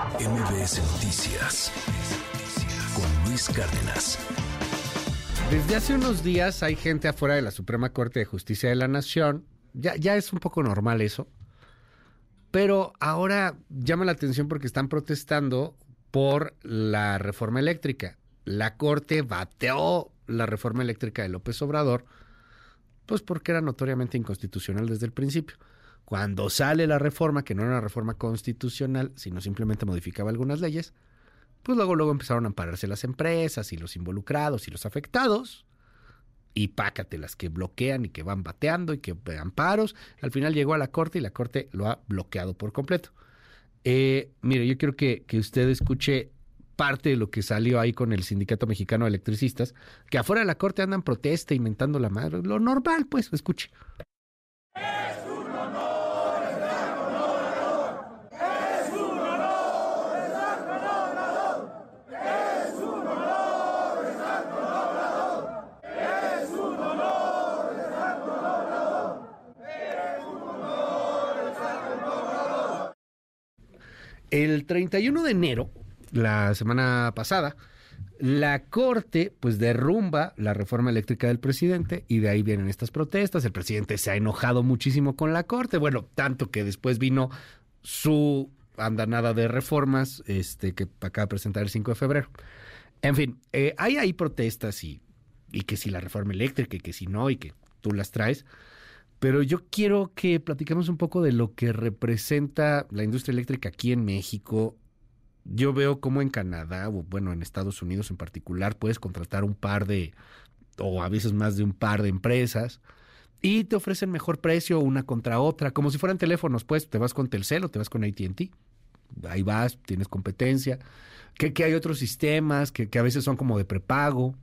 MBS Noticias con Luis Cárdenas. Desde hace unos días hay gente afuera de la Suprema Corte de Justicia de la Nación. Ya, ya es un poco normal eso. Pero ahora llama la atención porque están protestando por la reforma eléctrica. La Corte bateó la reforma eléctrica de López Obrador, pues porque era notoriamente inconstitucional desde el principio. Cuando sale la reforma, que no era una reforma constitucional, sino simplemente modificaba algunas leyes, pues luego, luego empezaron a ampararse las empresas y los involucrados y los afectados. Y pácate las que bloquean y que van bateando y que amparos. Al final llegó a la corte y la corte lo ha bloqueado por completo. Eh, mire, yo quiero que, que usted escuche parte de lo que salió ahí con el Sindicato Mexicano de Electricistas, que afuera de la corte andan protesta, inventando la madre. Lo normal, pues, escuche. El 31 de enero, la semana pasada, la Corte pues derrumba la reforma eléctrica del presidente y de ahí vienen estas protestas. El presidente se ha enojado muchísimo con la Corte, bueno, tanto que después vino su andanada de reformas este, que acaba de presentar el 5 de febrero. En fin, eh, hay ahí protestas y, y que si la reforma eléctrica y que si no y que tú las traes. Pero yo quiero que platiquemos un poco de lo que representa la industria eléctrica aquí en México. Yo veo cómo en Canadá, o bueno, en Estados Unidos en particular, puedes contratar un par de, o a veces más de un par de empresas, y te ofrecen mejor precio una contra otra, como si fueran teléfonos, pues te vas con Telcel o te vas con ATT. Ahí vas, tienes competencia. Que, hay otros sistemas que, que, a veces son como de prepago.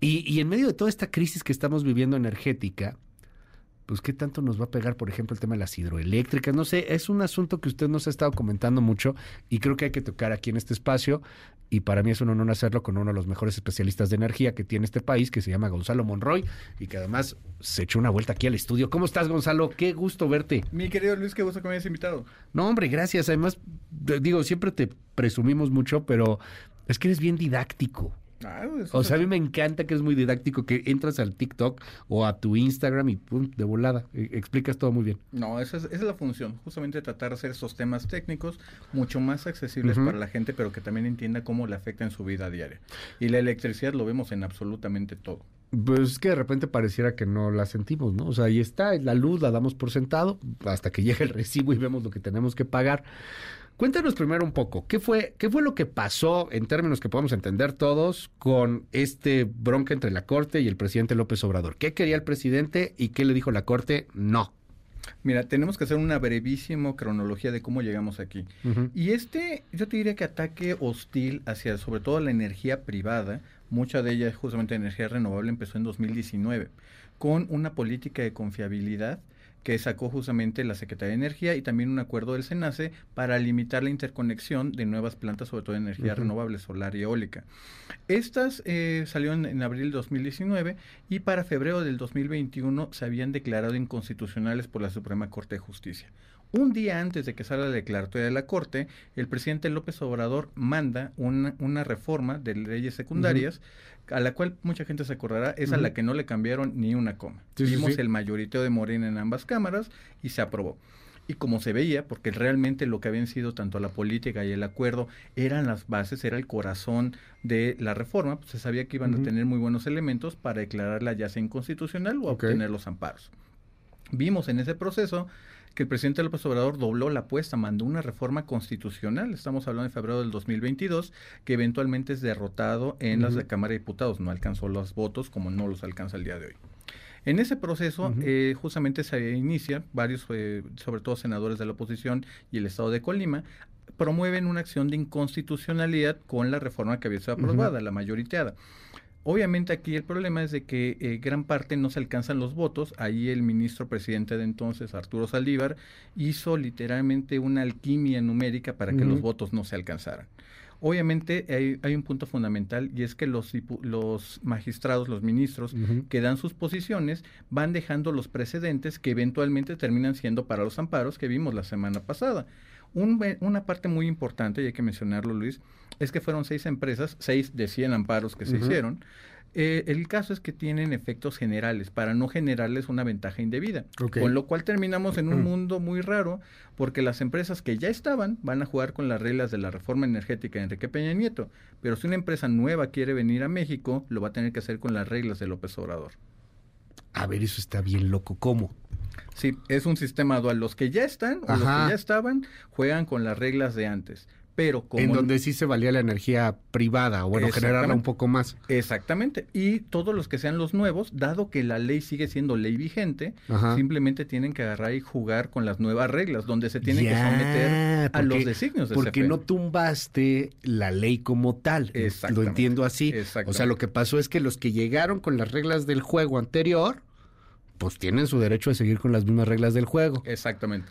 Y, y en medio de toda esta crisis que estamos viviendo energética, pues qué tanto nos va a pegar, por ejemplo, el tema de las hidroeléctricas. No sé, es un asunto que usted nos ha estado comentando mucho y creo que hay que tocar aquí en este espacio. Y para mí es un honor hacerlo con uno de los mejores especialistas de energía que tiene este país, que se llama Gonzalo Monroy, y que además se echó una vuelta aquí al estudio. ¿Cómo estás, Gonzalo? Qué gusto verte. Mi querido Luis, qué gusto que me hayas invitado. No, hombre, gracias. Además, digo, siempre te presumimos mucho, pero es que eres bien didáctico. Ah, o sea, a mí me encanta que es muy didáctico, que entras al TikTok o a tu Instagram y pum, de volada, e, explicas todo muy bien. No, esa es, esa es la función, justamente tratar de hacer esos temas técnicos mucho más accesibles uh -huh. para la gente, pero que también entienda cómo le afecta en su vida diaria. Y la electricidad lo vemos en absolutamente todo. Pues es que de repente pareciera que no la sentimos, ¿no? O sea, ahí está, la luz la damos por sentado hasta que llega el recibo y vemos lo que tenemos que pagar. Cuéntanos primero un poco, ¿qué fue, ¿qué fue lo que pasó en términos que podamos entender todos con este bronca entre la Corte y el presidente López Obrador? ¿Qué quería el presidente y qué le dijo la Corte? No. Mira, tenemos que hacer una brevísima cronología de cómo llegamos aquí. Uh -huh. Y este, yo te diría que ataque hostil hacia sobre todo la energía privada, mucha de ella justamente energía renovable, empezó en 2019, con una política de confiabilidad que sacó justamente la Secretaría de Energía y también un acuerdo del SENACE para limitar la interconexión de nuevas plantas, sobre todo de energía uh -huh. renovable, solar y eólica. Estas eh, salieron en, en abril de 2019 y para febrero del 2021 se habían declarado inconstitucionales por la Suprema Corte de Justicia. Un día antes de que salga la declaratoria de la Corte, el presidente López Obrador manda una, una reforma de leyes secundarias, uh -huh. a la cual mucha gente se acordará, es uh -huh. a la que no le cambiaron ni una coma. Sí, Vimos sí, sí. el mayoriteo de Morena en ambas cámaras y se aprobó. Y como se veía, porque realmente lo que habían sido tanto la política y el acuerdo eran las bases, era el corazón de la reforma, pues se sabía que iban uh -huh. a tener muy buenos elementos para declararla ya sea inconstitucional o okay. obtener los amparos. Vimos en ese proceso que el presidente López Obrador dobló la apuesta, mandó una reforma constitucional, estamos hablando de febrero del 2022, que eventualmente es derrotado en uh -huh. las de Cámara de Diputados, no alcanzó los votos como no los alcanza el día de hoy. En ese proceso, uh -huh. eh, justamente se inicia, varios, eh, sobre todo senadores de la oposición y el Estado de Colima, promueven una acción de inconstitucionalidad con la reforma que había sido aprobada, uh -huh. la mayoriteada. Obviamente aquí el problema es de que eh, gran parte no se alcanzan los votos. Ahí el ministro presidente de entonces, Arturo Saldívar, hizo literalmente una alquimia numérica para que uh -huh. los votos no se alcanzaran. Obviamente hay, hay, un punto fundamental y es que los, los magistrados, los ministros uh -huh. que dan sus posiciones van dejando los precedentes que eventualmente terminan siendo para los amparos que vimos la semana pasada una parte muy importante, y hay que mencionarlo, Luis, es que fueron seis empresas, seis de 100 amparos que se hicieron, eh, el caso es que tienen efectos generales para no generarles una ventaja indebida. Con lo cual terminamos en un mundo muy raro porque las empresas que ya estaban van a jugar con las reglas de la reforma energética de Enrique Peña Nieto. Pero si una empresa nueva quiere venir a México, lo va a tener que hacer con las reglas de López Obrador. A ver, eso está bien loco. ¿Cómo? Sí, es un sistema dual. Los que ya están o los que ya estaban juegan con las reglas de antes pero En donde sí se valía la energía privada, o bueno, generarla un poco más. Exactamente. Y todos los que sean los nuevos, dado que la ley sigue siendo ley vigente, simplemente tienen que agarrar y jugar con las nuevas reglas, donde se tienen que someter a los designios de Porque no tumbaste la ley como tal. Lo entiendo así. O sea, lo que pasó es que los que llegaron con las reglas del juego anterior, pues tienen su derecho a seguir con las mismas reglas del juego. Exactamente.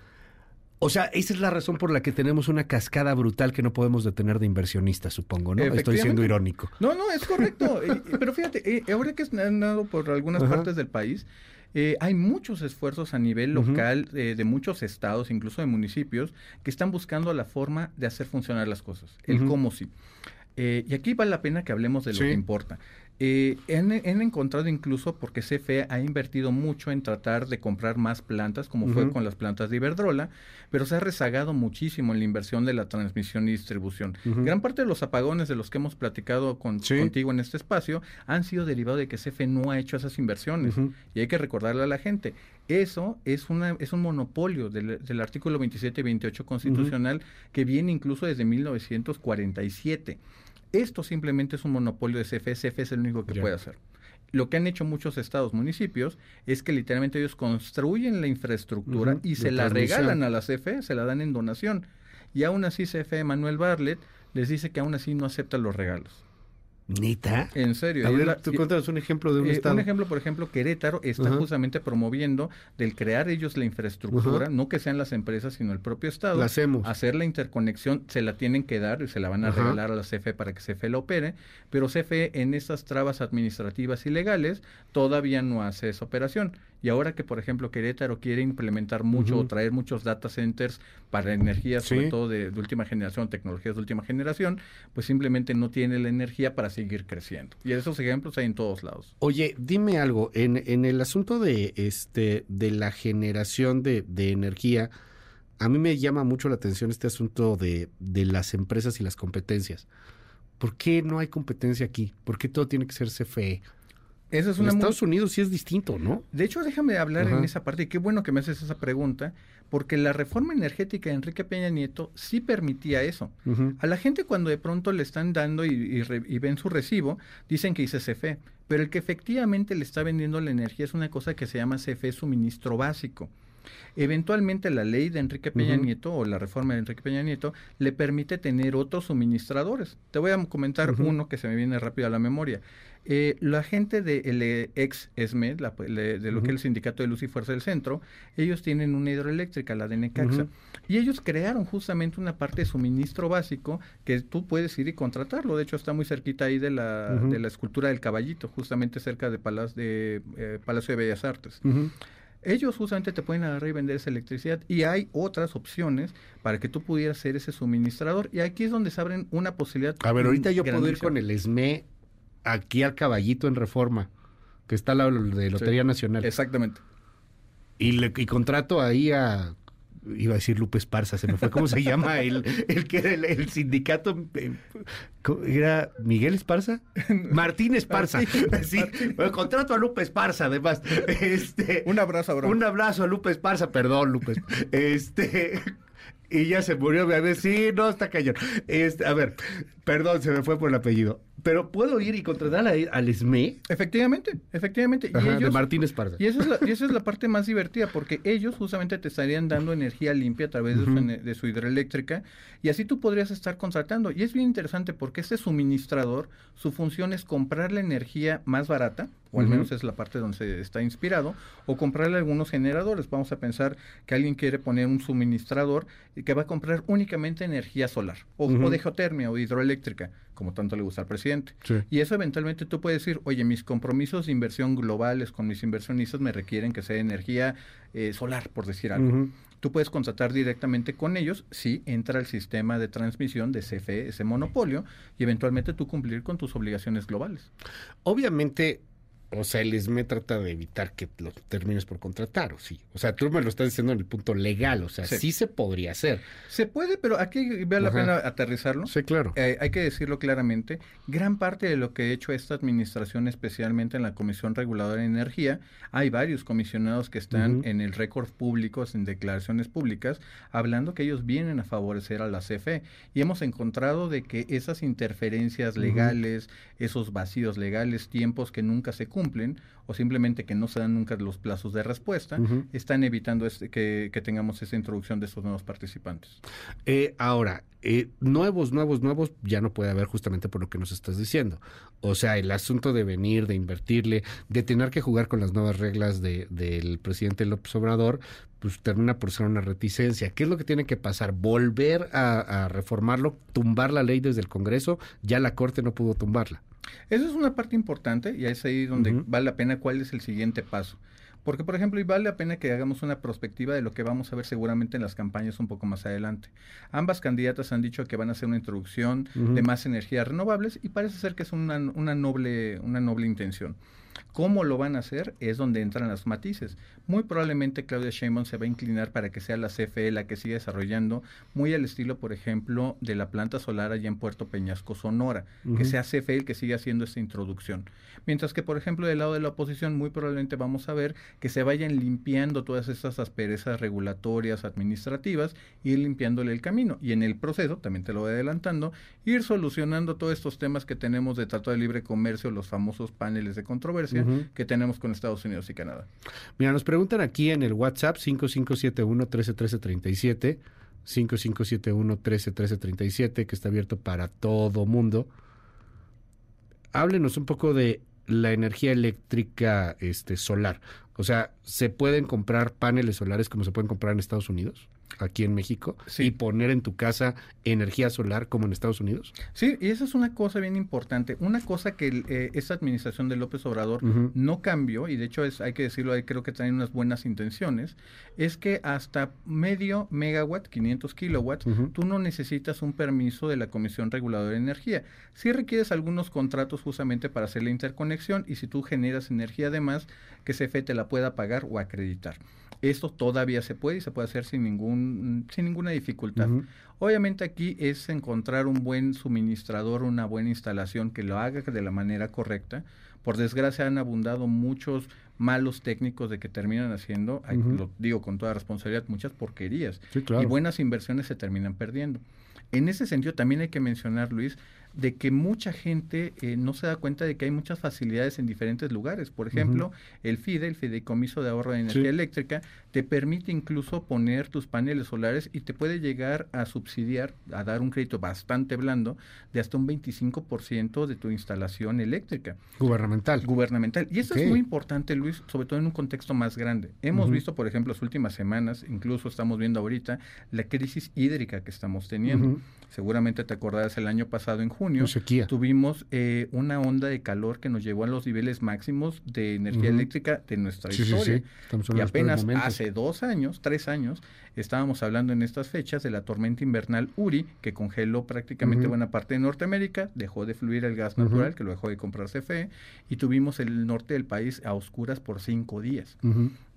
O sea, esa es la razón por la que tenemos una cascada brutal que no podemos detener de inversionistas, supongo, ¿no? Estoy siendo irónico. No, no, es correcto. Pero fíjate, eh, ahora que han dado por algunas partes del país, eh, hay muchos esfuerzos a nivel local eh, de muchos estados, incluso de municipios, que están buscando la forma de hacer funcionar las cosas, el cómo sí. y aquí vale la pena que hablemos de lo que importa. Eh, han, encontrado incluso porque CFE ha invertido mucho en tratar de comprar más plantas, como fue con las plantas de Iberdrola, pero se ha rezagado muchísimo en la inversión de la transmisión y distribución. Gran parte de los apagones de los que hemos platicado contigo en este espacio han sido derivados de que CFE no ha hecho esas inversiones. Y hay que recordarle a la gente, eso es, una, es un monopolio del, del artículo 27 y 28 constitucional que viene incluso desde 1947. Esto simplemente es un monopolio de CFE, CFE es el único que puede hacer. Lo que han hecho muchos estados, municipios, es que literalmente ellos construyen la infraestructura y se la regalan a la CFE, se la dan en donación. Y aún así CFE Manuel Barlet les dice que aún así no acepta los regalos. ¿Nita? En serio. A ver, tú cuéntanos un ejemplo de un eh, estado. Un ejemplo, por ejemplo, Querétaro está justamente promoviendo del crear ellos la infraestructura, no que sean las empresas, sino el propio estado. La hacemos. Hacer la interconexión, se la tienen que dar y se la van a regalar a la CFE para que CFE la opere, pero CFE en esas trabas administrativas y legales todavía no hace esa operación. Y ahora que, por ejemplo, Querétaro quiere implementar mucho o traer muchos data centers para energías, sobre todo de, última generación, tecnologías de última generación, pues simplemente no tiene la energía para seguir creciendo. Y esos ejemplos hay en todos lados. Oye, dime algo, en, en el asunto de, este, de la generación de, de energía, a mí me llama mucho la atención este asunto de, de las empresas y las competencias. ¿Por qué no hay competencia aquí? ¿Por qué todo tiene que ser CFE? Es en Estados Unidos sí es distinto, ¿no? De hecho, déjame hablar en esa parte, y qué bueno que me haces esa pregunta, porque la reforma energética de Enrique Peña Nieto sí permitía eso. A la gente cuando de pronto le están dando y, ven su recibo, dicen que dice CFE, pero el que efectivamente le está vendiendo la energía es una cosa que se llama CFE suministro básico. Eventualmente la ley de Enrique Peña Nieto o la reforma de Enrique Peña Nieto le permite tener otros suministradores. Te voy a comentar uno que se me viene rápido a la memoria. Eh, la gente del de ex ESMED, de lo que es el Sindicato de Luz y Fuerza del Centro, ellos tienen una hidroeléctrica, la de Necaxa, y ellos crearon justamente una parte de suministro básico que tú puedes ir y contratarlo. De hecho, está muy cerquita ahí de la, de la escultura del caballito, justamente cerca de, Palacio de, eh, Palacio de Bellas Artes. Ellos justamente te pueden agarrar y vender esa electricidad. Y hay otras opciones para que tú pudieras ser ese suministrador. Y aquí es donde se abren una posibilidad. A ver, ahorita yo puedo ir con el SME aquí al caballito en reforma, que está al lado de Lotería Nacional. Exactamente. Y, le, y contrato ahí a iba a decir Lupe Esparza, se me fue, ¿cómo se llama? El, el que era el, sindicato, eh, ¿era Miguel Esparza? Martín Esparza. sí, contrato a Lupe Esparza, además. Este, un abrazo, bro. Un abrazo a Lupe Esparza, perdón, Lupe. Este, y ya se murió, me ver, sí, no, está cañón. Este, a ver, perdón, se me fue por el apellido. Pero puedo ir y contratar al SME. Efectivamente, efectivamente. y ellos, de Martín Esparza. Y, eso es la, y esa es la parte más divertida, porque ellos justamente te estarían dando energía limpia a través de, su, de, su, hidroeléctrica, y así tú podrías estar contratando. Y es bien interesante porque este suministrador, su función es comprar la energía más barata, o al menos es la parte donde se está inspirado, o comprarle algunos generadores. Vamos a pensar que alguien quiere poner un suministrador y que va a comprar únicamente energía solar, o, o de geotermia o hidroeléctrica como tanto le gusta al presidente. Y eso eventualmente tú puedes decir, oye, mis compromisos de inversión globales con mis inversionistas me requieren que sea energía eh, solar, por decir algo. tú puedes contratar directamente con ellos si entra el sistema de transmisión de CFE, ese monopolio, y eventualmente tú cumplir con tus obligaciones globales. Obviamente, o sea, el ESME trata de evitar que lo termines por contratar, ¿o sí? O sea, tú me lo estás diciendo en el punto legal, o sea, sí, se podría hacer. Se puede, pero aquí vale la pena aterrizarlo. Sí, claro. Eh, hay que decirlo claramente. Gran parte de lo que ha hecho esta administración, especialmente en la Comisión Reguladora de Energía, hay varios comisionados que están en el récord público, en declaraciones públicas, hablando que ellos vienen a favorecer a la CFE. Y hemos encontrado de que esas interferencias legales, esos vacíos legales, tiempos que nunca se cumplen, cumplen o simplemente que no se dan nunca los plazos de respuesta, están evitando este, que, tengamos esa introducción de estos nuevos participantes. Eh, ahora, eh, nuevos, nuevos, nuevos, ya no puede haber justamente por lo que nos estás diciendo. O sea, el asunto de venir, de invertirle, de tener que jugar con las nuevas reglas de, del presidente López Obrador, pues termina por ser una reticencia. ¿Qué es lo que tiene que pasar? ¿Volver a reformarlo? ¿Tumbar la ley desde el Congreso? Ya la Corte no pudo tumbarla. Eso es una parte importante y es ahí donde vale la pena cuál es el siguiente paso. Porque, por ejemplo, y vale la pena que hagamos una perspectiva de lo que vamos a ver seguramente en las campañas un poco más adelante. Ambas candidatas han dicho que van a hacer una introducción de más energías renovables y parece ser que es una, una, noble, una noble intención. ¿Cómo lo van a hacer? Es donde entran los matices. Muy probablemente Claudia Sheinbaum se va a inclinar para que sea la CFE la que siga desarrollando, muy al estilo, por ejemplo, de la planta solar allá en Puerto Peñasco, Sonora, que sea CFE el que siga haciendo esta introducción. Mientras que, por ejemplo, del lado de la oposición, muy probablemente vamos a ver que se vayan limpiando todas estas asperezas regulatorias, administrativas, ir limpiándole el camino. Y en el proceso, también te lo voy adelantando, ir solucionando todos estos temas que tenemos de Tratado de Libre Comercio, los famosos paneles de controversia, que tenemos con Estados Unidos y Canadá. Mira, nos preguntan aquí en el WhatsApp 5571 131337 5571 131337 que está abierto para todo mundo. Háblenos un poco de la energía eléctrica este solar. O sea, ¿se pueden comprar paneles solares como se pueden comprar en Estados Unidos? aquí en México y poner en tu casa energía solar como en Estados Unidos? Sí, y esa es una cosa bien importante. Una cosa que eh, esta administración de López Obrador no cambió, y de hecho es, hay que decirlo, ahí creo que traen unas buenas intenciones, es que hasta medio megawatt, 500 kilowatts, tú no necesitas un permiso de la Comisión Reguladora de Energía. Sí requieres algunos contratos justamente para hacer la interconexión y si tú generas energía además, que CFE te la pueda pagar o acreditar. Esto todavía se puede y se puede hacer sin, ningún, sin ninguna dificultad. Obviamente aquí es encontrar un buen suministrador, una buena instalación que lo haga de la manera correcta. Por desgracia han abundado muchos malos técnicos de que terminan haciendo, lo digo con toda responsabilidad, muchas porquerías. Y buenas inversiones se terminan perdiendo. En ese sentido también hay que mencionar, Luis, de que mucha gente eh, no se da cuenta de que hay muchas facilidades en diferentes lugares. Por ejemplo, el FIDE, el Fideicomiso de Ahorro de Energía Eléctrica, te permite incluso poner tus paneles solares y te puede llegar a subsidiar, a dar un crédito bastante blando de hasta un 25% de tu instalación eléctrica. Gubernamental. Gubernamental. Y eso es muy importante, Luis, sobre todo en un contexto más grande. Hemos visto, por ejemplo, las últimas semanas, incluso estamos viendo ahorita, la crisis hídrica que estamos teniendo. Seguramente te acordarás el año pasado en junio, tuvimos eh, una onda de calor que nos llevó a los niveles máximos de energía eléctrica de nuestra historia. y apenas hace dos años, tres años, estábamos hablando en estas fechas de la tormenta invernal Uri, que congeló prácticamente buena parte de Norteamérica, dejó de fluir el gas natural, que lo dejó de comprar CFE, y tuvimos el norte del país a oscuras por cinco días.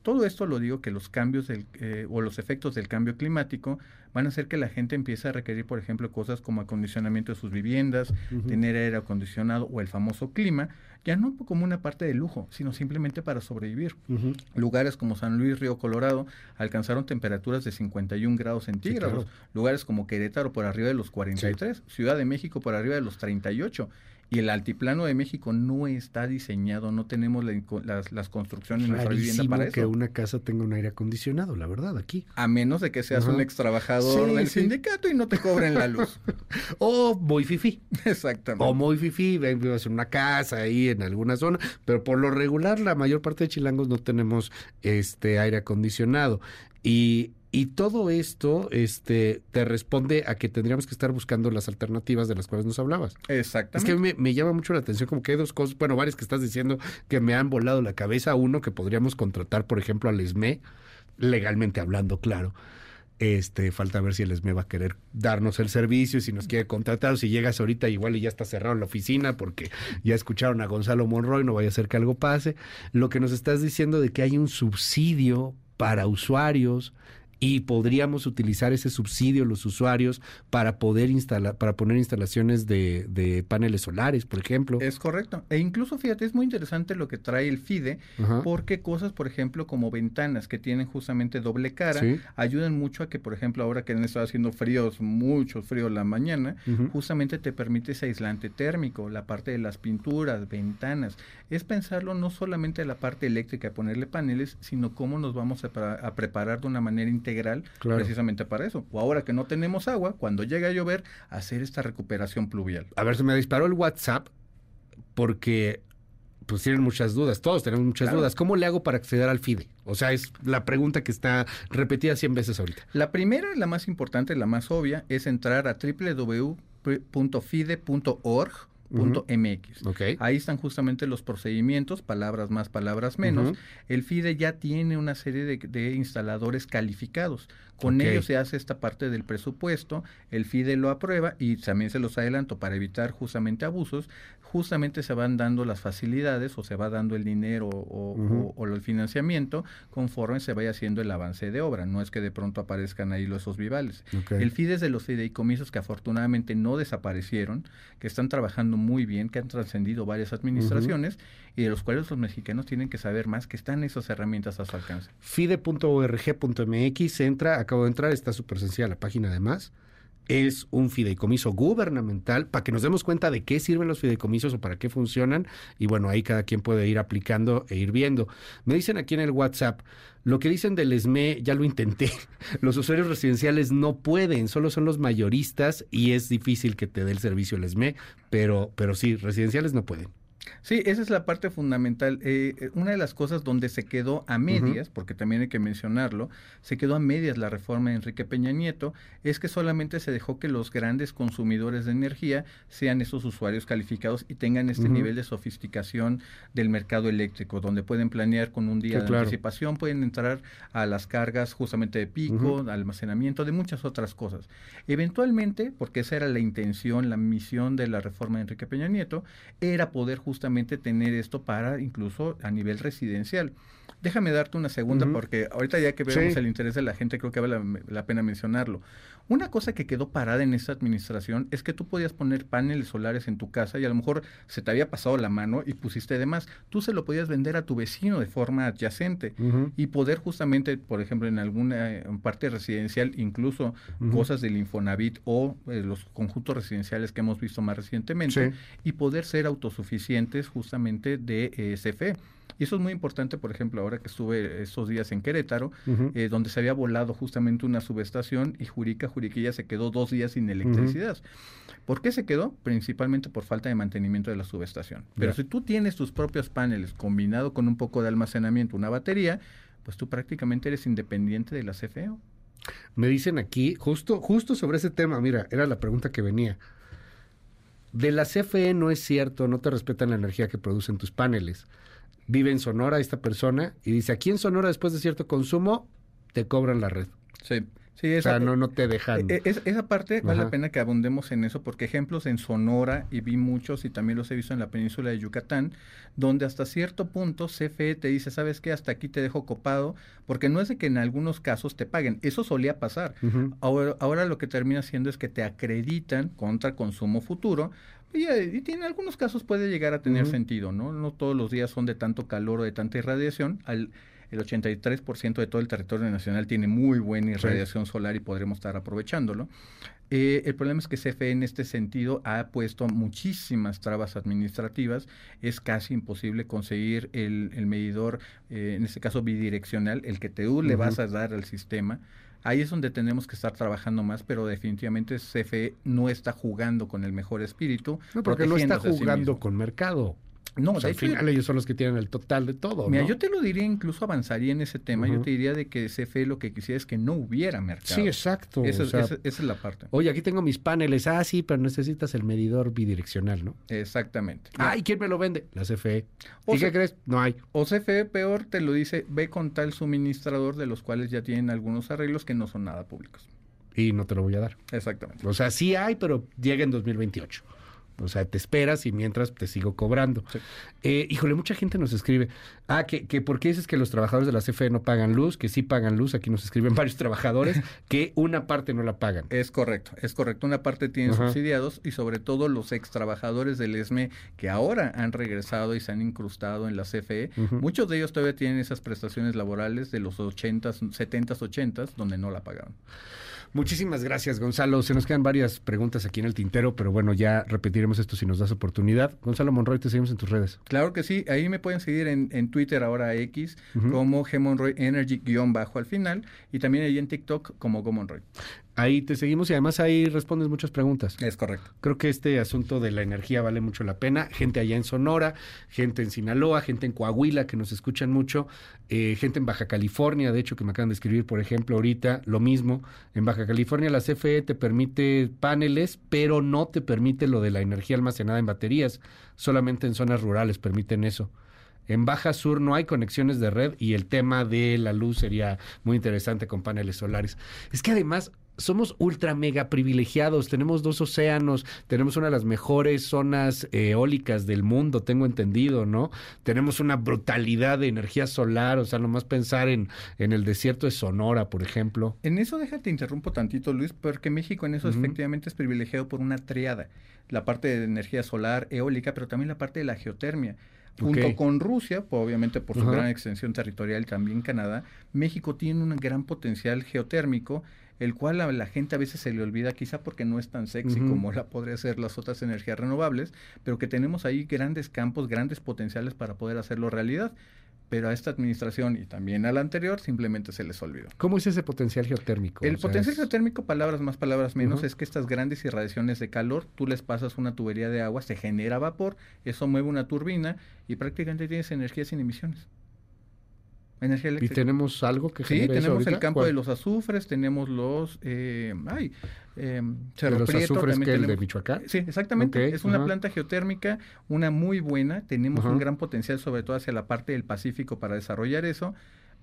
Todo esto lo digo que los cambios del, eh, o los efectos del cambio climático van a hacer que la gente empiece a requerir, por ejemplo, cosas como acondicionamiento de sus viviendas, tener aire acondicionado o el famoso clima, ya no como una parte de lujo, sino simplemente para sobrevivir. Lugares como San Luis, Río Colorado, alcanzaron temperaturas de 51 grados centígrados. Lugares como Querétaro por arriba de los 43, Ciudad de México por arriba de los 38 y el altiplano de México no está diseñado, no tenemos las, las, construcciones en nuestra vivienda para eso. que una casa tenga un aire acondicionado, la verdad, aquí. A menos de que seas un ex trabajador del sindicato y no te cobren la luz. o muy fifí. Exactamente. O muy fifí, vivas en una casa ahí en alguna zona, pero por lo regular la mayor parte de chilangos no tenemos este aire acondicionado. Y y todo esto este, te responde a que tendríamos que estar buscando las alternativas de las cuales nos hablabas. Exactamente. Es que me, me, llama mucho la atención, como que hay dos cosas, bueno, varias que estás diciendo que me han volado la cabeza. Uno, que podríamos contratar, por ejemplo, al ESME legalmente hablando, claro. Este, falta ver si el SME va a querer darnos el servicio, si nos quiere contratar, o si llegas ahorita igual y ya está cerrado la oficina porque ya escucharon a Gonzalo Monroy, no vaya a ser que algo pase. Lo que nos estás diciendo de que hay un subsidio para usuarios y podríamos utilizar ese subsidio los usuarios para poder instalar para poner instalaciones de, de, paneles solares por ejemplo. Es correcto. E incluso fíjate es muy interesante lo que trae el FIDE porque cosas por ejemplo como ventanas que tienen justamente doble cara ayudan mucho a que por ejemplo ahora que han estado haciendo fríos mucho frío la mañana justamente te permite ese aislante térmico la parte de las pinturas ventanas. Es pensarlo no solamente la parte eléctrica ponerle paneles sino cómo nos vamos a, a preparar de una manera integral precisamente para eso. O ahora que no tenemos agua, cuando llegue a llover, hacer esta recuperación pluvial. A ver, se me disparó el WhatsApp porque pues tienen muchas dudas, todos tenemos muchas dudas. ¿Cómo le hago para acceder al FIDE? O sea, es la pregunta que está repetida 100 veces ahorita. La primera, la más importante, la más obvia, es entrar a www.fide.org .mx. Ahí están justamente los procedimientos, palabras más, palabras menos. El FIDE ya tiene una serie de, instaladores calificados. Con ellos se hace esta parte del presupuesto, el FIDE lo aprueba y también se los adelanto para evitar justamente abusos. Justamente se van dando las facilidades o se va dando el dinero o, el financiamiento conforme se vaya haciendo el avance de obra. No es que de pronto aparezcan ahí los esos vivales. El FIDE es de los fideicomisos que afortunadamente no desaparecieron, que están trabajando muy bien, que han trascendido varias administraciones y de los cuales los mexicanos tienen que saber más que están esas herramientas a su alcance. Fide.org.mx, entra, acabo de entrar, está súper sencilla la página además es un fideicomiso gubernamental para que nos demos cuenta de qué sirven los fideicomisos o para qué funcionan y bueno, ahí cada quien puede ir aplicando e ir viendo. Me dicen aquí en el WhatsApp, lo que dicen del ESME ya lo intenté, los usuarios residenciales no pueden, solo son los mayoristas y es difícil que te dé el servicio el ESME, pero, pero sí, residenciales no pueden. Sí, esa es la parte fundamental. Eh, eh, una de las cosas donde se quedó a medias, porque también hay que mencionarlo, se quedó a medias la reforma de Enrique Peña Nieto, es que solamente se dejó que los grandes consumidores de energía sean esos usuarios calificados y tengan este nivel de sofisticación del mercado eléctrico, donde pueden planear con un día de anticipación, pueden entrar a las cargas justamente de pico, almacenamiento, de muchas otras cosas. Eventualmente, porque esa era la intención, la misión de la reforma de Enrique Peña Nieto, era poder justamente justamente tener esto para incluso a nivel residencial. Déjame darte una segunda porque ahorita ya que vemos el interés de la gente creo que vale la, pena mencionarlo. Una cosa que quedó parada en esta administración es que tú podías poner paneles solares en tu casa y a lo mejor se te había pasado la mano y pusiste de más. Tú se lo podías vender a tu vecino de forma adyacente y poder justamente, por ejemplo, en alguna parte residencial, incluso cosas del Infonavit o eh, los conjuntos residenciales que hemos visto más recientemente y poder ser autosuficientes justamente de eh, CFE. Y eso es muy importante, por ejemplo, ahora que estuve esos días en Querétaro, eh, donde se había volado justamente una subestación y Jurica, Juriquilla se quedó dos días sin electricidad. ¿Por qué se quedó? Principalmente por falta de mantenimiento de la subestación. Pero si tú tienes tus propios paneles combinado con un poco de almacenamiento, una batería, pues tú prácticamente eres independiente de la CFE. Me dicen aquí, justo, justo sobre ese tema, mira, era la pregunta que venía. De la CFE no es cierto, no te respetan la energía que producen tus paneles vive en Sonora esta persona y dice, aquí en Sonora después de cierto consumo te cobran la red. Sí. Sí, esa, o sea, no, no te dejan. E, e, esa parte vale la pena que abundemos en eso, porque ejemplos en Sonora, y vi muchos y también los he visto en la península de Yucatán, donde hasta cierto punto CFE te dice, ¿sabes qué? Hasta aquí te dejo copado, porque no es de que en algunos casos te paguen, eso solía pasar. ahora, ahora lo que termina haciendo es que te acreditan contra consumo futuro, y, tiene, en algunos casos puede llegar a tener sentido, ¿no? No todos los días son de tanto calor o de tanta irradiación. Al, el 83% de todo el territorio nacional tiene muy buena irradiación solar y podremos estar aprovechándolo. Eh, el problema es que CFE en este sentido ha puesto muchísimas trabas administrativas. Es casi imposible conseguir el, medidor, eh, en este caso bidireccional, el que tú le vas a dar al sistema. Ahí es donde tenemos que estar trabajando más, pero definitivamente CFE no está jugando con el mejor espíritu. No, porque no está jugando con mercado. No, al final ellos son los que tienen el total de todo. Mira, yo te lo diría, incluso avanzaría en ese tema. Yo te diría de que CFE lo que quisiera es que no hubiera mercado. Sí, exacto. Esa, es la parte. Oye, aquí tengo mis paneles. Ah, sí, pero necesitas el medidor bidireccional, ¿no? Exactamente. Ay, ¿quién me lo vende? La CFE. ¿Y qué crees? No hay. O CFE, peor, te lo dice, ve con tal suministrador de los cuales ya tienen algunos arreglos que no son nada públicos. Y no te lo voy a dar. Exactamente. O sea, sí hay, pero llega en 2028. O sea, te esperas y mientras te sigo cobrando. Eh, híjole, mucha gente nos escribe, ah, que, que ¿por qué dices que los trabajadores de la CFE no pagan luz? Que sí pagan luz, aquí nos escriben varios trabajadores, que una parte no la pagan. Es correcto, es correcto. Una parte tienen subsidiados y sobre todo los ex trabajadores del ESME que ahora han regresado y se han incrustado en la CFE. Muchos de ellos todavía tienen esas prestaciones laborales de los 80s, 70s, 80s, donde no la pagaron. Muchísimas gracias, Gonzalo. Se nos quedan varias preguntas aquí en el tintero, pero bueno, ya repetiremos esto si nos das oportunidad. Gonzalo Monroy, te seguimos en tus redes. Claro que sí. Ahí me pueden seguir en, en Twitter, ahora X, como G Monroy Energy guion bajo al final, y también ahí en TikTok como Go Monroy. Ahí te seguimos y además ahí respondes muchas preguntas. Es correcto. Creo que este asunto de la energía vale mucho la pena. Gente allá en Sonora, gente en Sinaloa, gente en Coahuila que nos escuchan mucho, eh, gente en Baja California, de hecho que me acaban de escribir, por ejemplo, ahorita, lo mismo. En Baja California la CFE te permite paneles, pero no te permite lo de la energía almacenada en baterías. Solamente en zonas rurales permiten eso. En Baja Sur no hay conexiones de red y el tema de la luz sería muy interesante con paneles solares. Es que además somos ultra mega privilegiados, tenemos dos océanos, tenemos una de las mejores zonas eólicas del mundo, tengo entendido, ¿no? Tenemos una brutalidad de energía solar, o sea, nomás pensar en, en el desierto de Sonora, por ejemplo. En eso déjate interrumpo tantito, Luis, porque México en eso efectivamente es privilegiado por una triada, la parte de energía solar, eólica, pero también la parte de la geotermia. Junto con Rusia, pues, obviamente por su gran extensión territorial, también Canadá, México tiene un gran potencial geotérmico el cual a la gente a veces se le olvida quizá porque no es tan sexy como la podría ser las otras energías renovables, pero que tenemos ahí grandes campos, grandes potenciales para poder hacerlo realidad. Pero a esta administración y también a la anterior simplemente se les olvidó. ¿Cómo es ese potencial geotérmico? El potencial geotérmico, palabras más, palabras menos, es que estas grandes irradiaciones de calor, tú les pasas una tubería de agua, se genera vapor, eso mueve una turbina y prácticamente tienes energía sin emisiones. Energía eléctrica. ¿Y tenemos algo que Sí, tenemos el campo de los azufres, tenemos los... Eh, ay, eh, Cerro los azufres que el de Michoacán? Sí, exactamente. es una planta geotérmica, una muy buena. Tenemos un gran potencial, sobre todo hacia la parte del Pacífico, para desarrollar eso.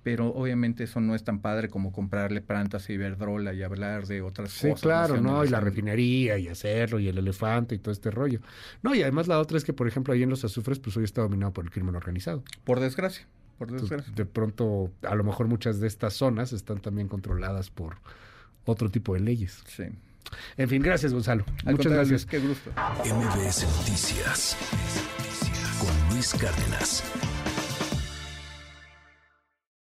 Pero obviamente eso no es tan padre como comprarle plantas y Iberdrola y hablar de otras cosas. Sí, claro, ¿no? Y la refinería y hacerlo y el elefante y todo este rollo. No, y además la otra es que, por ejemplo, ahí en los azufres, pues hoy está dominado por el crimen organizado. Por desgracia de pronto, a lo mejor muchas de estas zonas están también controladas por otro tipo de leyes. Sí. En fin, gracias Gonzalo. Muchas gracias. Qué gusto. MBS Noticias con Luis Cárdenas.